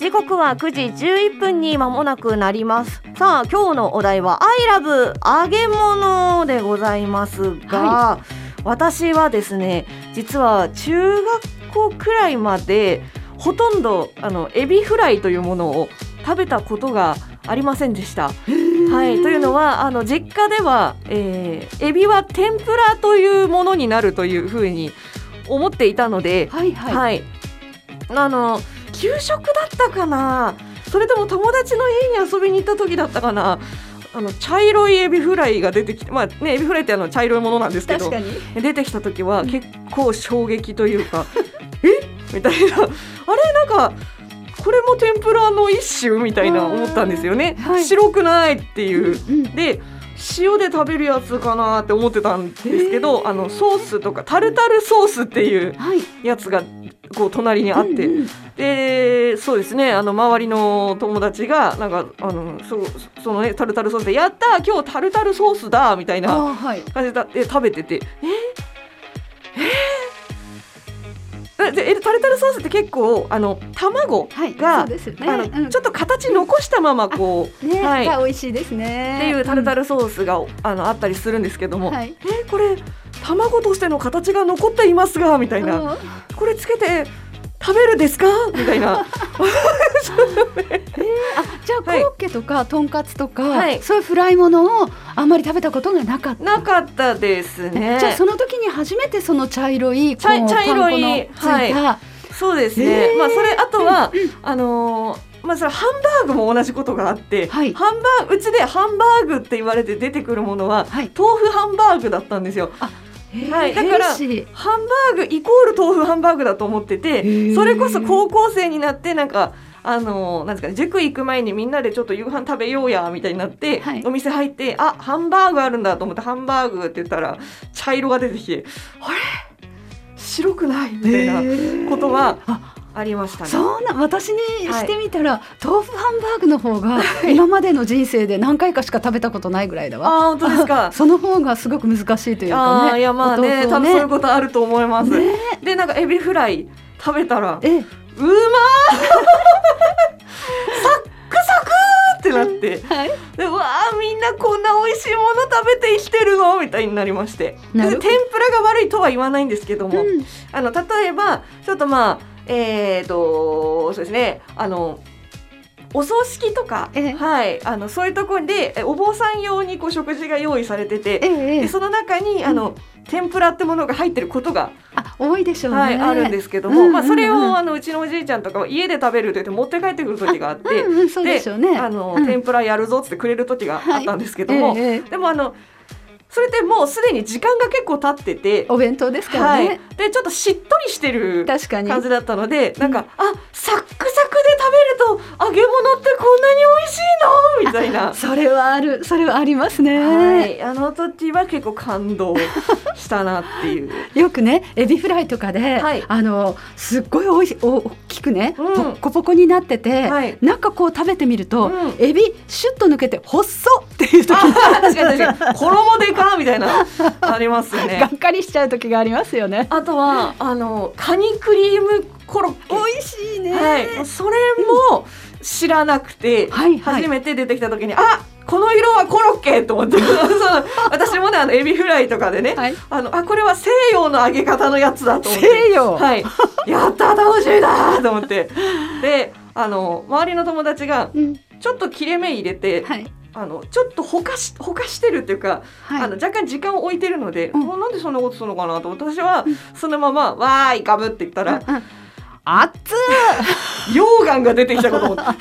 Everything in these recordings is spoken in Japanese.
時刻は9時11分に間もなくなります。さあ今日のお題は I love 揚げ物でございますが、は私はですね実は中学校くらいまでほとんどあのエビフライというものを食べたことがありませんでした。はい、というのはあの実家では、えーエビは天ぷらというものになるというふうに思っていたので、はいはい、はい、あの給食だったかな？それとも友達の家に遊びに行った時だったかな？あの茶色いエビフライが出てきてまあねエビフライってあの茶色いものなんですけど出てきた時は結構衝撃というか え？みたいな。あれ？なんかこれも天ぷらの一種みたいな思ったんですよね、はい。白くないっていう。うんで塩で食べるやつかなって思ってたんですけどあのソースとかタルタルソースっていうはい。やつがこう隣にあって、でそうですね。あの周りの友達がなんかあのそうそのねタルタルソースで「やったー今日タルタルソースだ!」みたいな感じでで食べてて「ええー、でえタルタルソースって結構あの卵はいが、そうですよね。あのうん。ちょっと形残したままこう、ね、はい。が美味しいですね。っていうタルタル、ルソースが、あのあったりするんですけども、はい。えーこれ卵としての形が残っていますがみたいな。うん。これつけて食べるですか？みたいな。あじゃあコはいロッケとかとんかつとか、はいそういうフライものをあんまり食べたことがなかった。なかったですね。じゃあその時に初めてその茶色い茶茶色いパン粉のついた、そうですね。えーまあそれあとは、あのーまあそれハンバーグも同じことがあって、はいハンバーグうちでハンバーグって言われて出てくるものは、はい豆腐ハンバーグだったんですよ。はい。だからハンバーグイコール豆腐ハンバーグだと思ってて、ー。それこそ高校生になってなんか。あのーなんですかね、塾行く前にみんなでちょっと夕飯食べようやみたいになって、はい。お店入ってあハンバーグあるんだと思ってハンバーグって言ったら茶色が出てきてあれ？白くない？みたいなことはあありましたね。そうな私にしてみたら、豆腐ハンバーグの方が 今までの人生で何回かしか食べたことないぐらいだわ。あー本当ですか。その方がすごく難しいというかね。いやまあねお豆腐を多分そういうことあると思います。ね。でなんかエビフライ食べたらうえまー サックサクーってなって。はい。わーみんなこんな美味しいもの食べて生きてるの？みたいになりまして。で天ぷらが悪いとは言わないんですけども、うん。あの例えばちょっとまあえー、とそうですね。あのお葬式とか、ええ。はい、あのそういうところでえお坊さん用にこう食事が用意されてて、でその中にあの、天ぷらってものが入ってることが、あ多いでしょうね。はい、あるんですけども、うんうんうんまあ、それをあのうちのおじいちゃんとかは家で食べると言って持って帰ってくる時があって、うんうん、そうで。あの、うん。天ぷらやるぞってくれる時があったんですけども、ええええ。でもあのそれってもうすでに時間が結構経ってて、お弁当ですからはいね。、でちょっとしっとりしてる確かに。感じだったので、なんかあサックサと揚げ物ってこんなに美味しいの？みたいな。それはある、それはありますね。はい、あの時は結構感動したなっていう。よくね、エビフライとかで、はいあのすっごいおいしお大きくね、うんポッコポコになってて、はい中こう食べてみると、うんエビシュッと抜けて細っっていう時あ確かに確かに衣でかみたいなありますよ がねっ。かりしちゃう時がありますよね。あとはあのカニクリームコロッケ。美味しいね。はい、それも知らなくて、はいはい。初めて出てきた時に、あこの色はコロッケと思って。私もねあのエビフライとかでね、はい。あのあこれは西洋の揚げ方のやつだと思って。西洋。はい、やった楽しみだと思って。であの周りの友達がうん、ちょっと切れ目入れて、はい。あのちょっとほかしほかしてるっていうか、はい。あの若干時間を置いてるので、うん。なんでそんなことするのかなと。私はそのまま「わーいガブ」って言ったら、うん熱っ溶岩が出てきたかと思ってあっ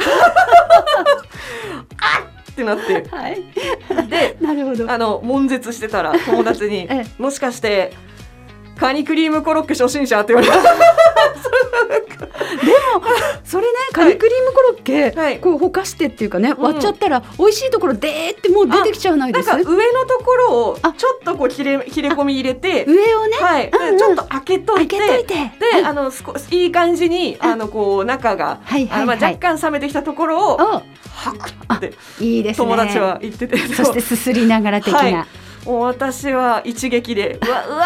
ってなってはい。でなるほど。あの悶絶してたら友達に え「もしかしてカニクリームコロッケ初心者?」って言われた。それね、カニクリームコロッケ、はい。こうほかしてっていうかね、ん。割っちゃったら美味しいところでーってもう出てきちゃわないですなんか上のところをあ。ちょっとこう切れ切れ込み入れて上をね、はい、でうんうん。ちょっと開けといて開けといあの少しいい感じにあ。のこう中が、はいはいあのまあはい若干冷めてきたところをお。ハクっていいですね。友達は言ってて、そしてすすりながら的な。はいもう私は一撃でうわうわ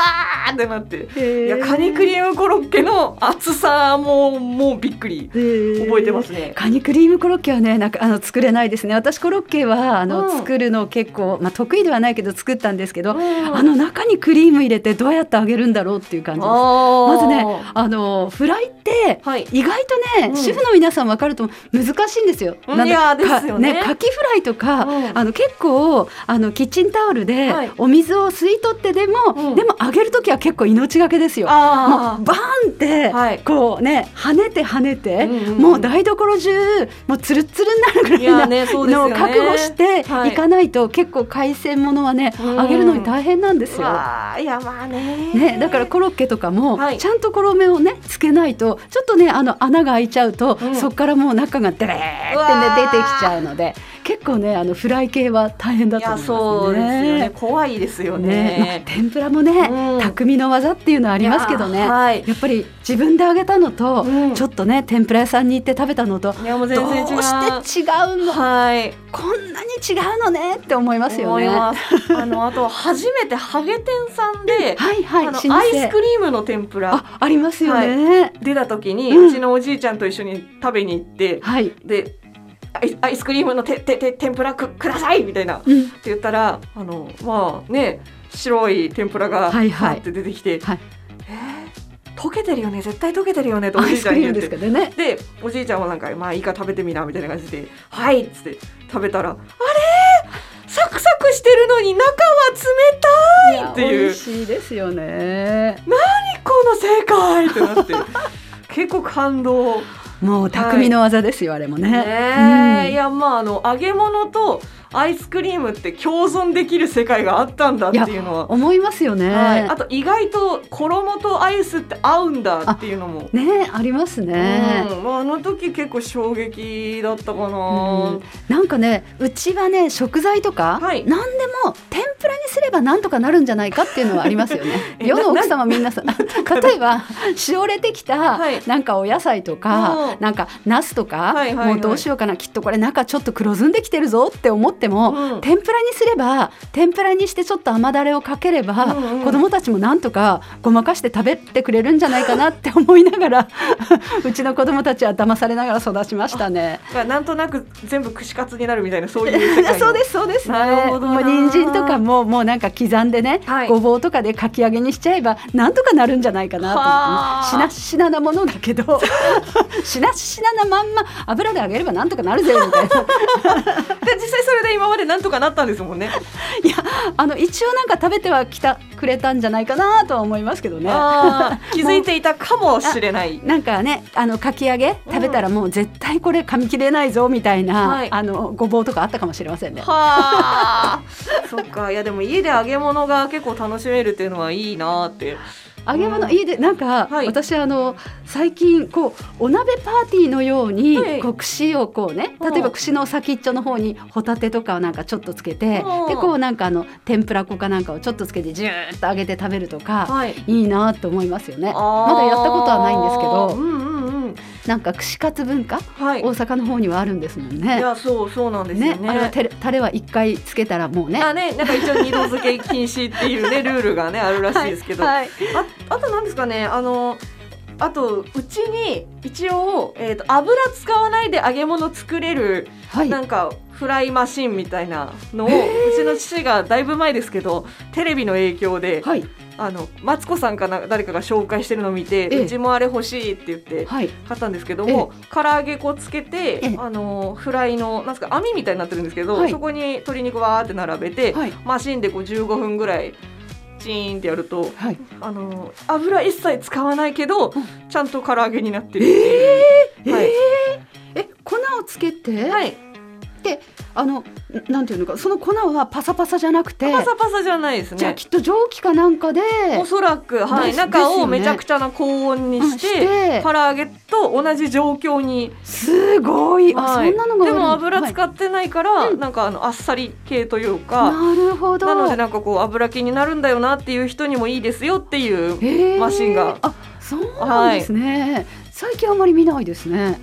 ーってなっていいやカニクリームコロッケの厚さももうびっくり。覚えてますね。カニクリームコロッケはねなんかあの作れないですね。私コロッケはあの、うん。作るの結構、まあ、得意ではないけど作ったんですけど、うん。あの中にクリーム入れてどうやって揚げるんだろうっていう感じです。ままずねあのフライってはい。意外とね、うん。主婦の皆さん分かると難しいんですよ。なん。でうんいやですよね。かカキフライとか、うん。あの結構あのキッチンタオルではいお水を吸い取ってでも、うん。でも揚げる時は結構命がけですよ。もあうバーンって、はい。こうね跳ねて跳ねて、うんうんうん。もう台所中もうツルッツルになるぐらいなのを覚悟してはい。いかないと、結構海鮮ものはね、うん。揚げるのに大変なんですよ。いやまあね。ね、だからコロッケとかも、はい。ちゃんと衣をねつけないとちょっとねあの穴が開いちゃうと、うん。そこからもう中がデレーってねー。出てきちゃうので結構ねあのフライ系は大変だいやと思いますそうですよね。ね。怖いですよね。ねまあ天ぷらもね、うん。匠の技っていうのはありますけどね。や,、いやはい。っぱり自分で揚げたのと、うん。ちょっとね天ぷら屋さんに行って食べたのといやもうどう全然違う。して違うの？はい。こんなに違うのねって思いますよね。あのあと初めてハゲ天さんで、はいはいアイスクリームの天ぷらあありますよね。出た時に、ううんちのおじいちゃんと一緒に食べに行ってはい、でアイスクリームのててて天ぷらくください！みたいな。ってうん言ったらあのまあね白い天ぷらがはいはい。パって出てきて、はい。えー溶けてるよね。絶対溶けてるよね。とおアじいちゃんに言って。ですけどね。でおじいちゃんはなんか「まあいいか食べてみな」みたいな感じで「はい」っつって食べたら「あれ？サクサクしてるのに中は冷たい!」っていう。美味しいですよね。この正解ってなって。結構感動もう匠の技ですよ、あれもね。ねえ、うん。いやまああの揚げ物とアイスクリームって共存できる世界があったんだっていうのは。思いますよね。はい、あと意外と衣とアイスって合うんだっていうのも、ねありますね。うん。まあ、あの時結構衝撃だったかな、うん。なんかねうちはね食材とか、はい。何でも天にすればなんとかなるんじゃないかっていうのはありますよね。え世の奥様みん なさ例えばしおれてきたはい。なんかお野菜とか、うん。なんかナスとか、もうどうしようかな。きっとこれ中ちょっと黒ずんできてるぞって思っても、うん。天ぷらにすれば天ぷらにしてちょっと甘だれをかければ、うんうん。子供たちもなんとかごまかして食べてくれるんじゃないかなって思いながら うちの子供たちは騙されながら育ちましたね。なんとなく全部串カツになるみたいなそういう世界の。そうですそうです、ね、なるほど人参とかももうなんか刻んでね、はいごぼうとかでかき揚げにしちゃえばなんとかなるんじゃないかなと思はあってしなしななものだけど しなしななまんま油で揚げればなんとかなるぜみたいな で実際それで今までなんとかなったんですもんね。いやあの一応なんか食べてはきたくれたんじゃないかなとは思いますけどね。気づいていたかもしれない。なんかねあのかき揚げ食べたらもう絶対これ噛み切れないぞみたいな、はいあのごぼうとかあったかもしれませんね。はあ、そっかいやでも家で揚げ物が結構楽しめるっていうのはいいなって。揚げ物うんいいでなんか、はい私あの最近こうお鍋パーティーのように、はいこう串をこうねうん例えば串の先っちょの方にホタテとかをなんかちょっとつけて、うんでこうなんかあの天ぷら粉かなんかをちょっとつけてジューッと揚げて食べるとか、はい。いいなと思いますよね。まだやったことはないんですけどうんうんうん。なんか串カツ文化、はい。大阪の方にはあるんですもんいね。やそうそうなんですよねね。あれはタレは一回つけたらもうね。あねなんか一応二度漬け禁止っていうね ルールがねあるらしいですけど。はいああとなんですかねあのあとうちに一応、えー、と油使わないで揚げ物作れるはいなんかフライマシンみたいなのをうちの父がだいぶ前ですけどテレビの影響で、はいあのマツコさんかな誰かが紹介してるのを見て、ええうちもあれ欲しいって言ってはい。買ったんですけども、唐揚げ粉つけて、ええ。あのフライのなんですか網みたいになってるんですけど、はい。そこに鶏肉わーって並べて、はい。マシンでこう15分ぐらいチーンってやるとはい。あの油一切使わないけど、ん。ちゃんと唐揚げになってるっていう。はい。え粉をつけて、はい、あのななんていうのかその粉はパサパサじゃなくて、パサパサじゃないですね。じゃあきっと蒸気かなんかでおそらく、はい、中をめちゃくちゃな高温にしてて。唐揚げと同じ状況に、すごい、あはい。そんなのがでも油はい使ってないから、うん。なんかあのあっさり系というか、なるほど。なのでなんかこう油気になるんだよなっていう人にもいいですよっていうマシンが。あそうなんですね、最近あまり見ないですね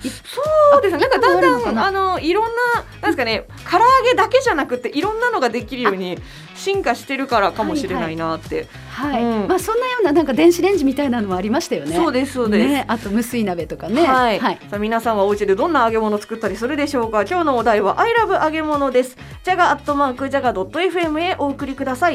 そうですね。なんかだんだんあのいろんななんですかね唐揚げだけじゃなくていろんなのができるように進化してるからかもしれないなって、はい、うん。まあそんなようななんか電子レンジみたいなのもありましたよね。そうですそうです、ね、あと無水鍋とかね。はい、はい。さあ皆さんはお家でどんな揚げ物を作ったりするでしょうか？今日のお題は I love 揚げ物です。ジャガアットマークジャガ .fm へお送りください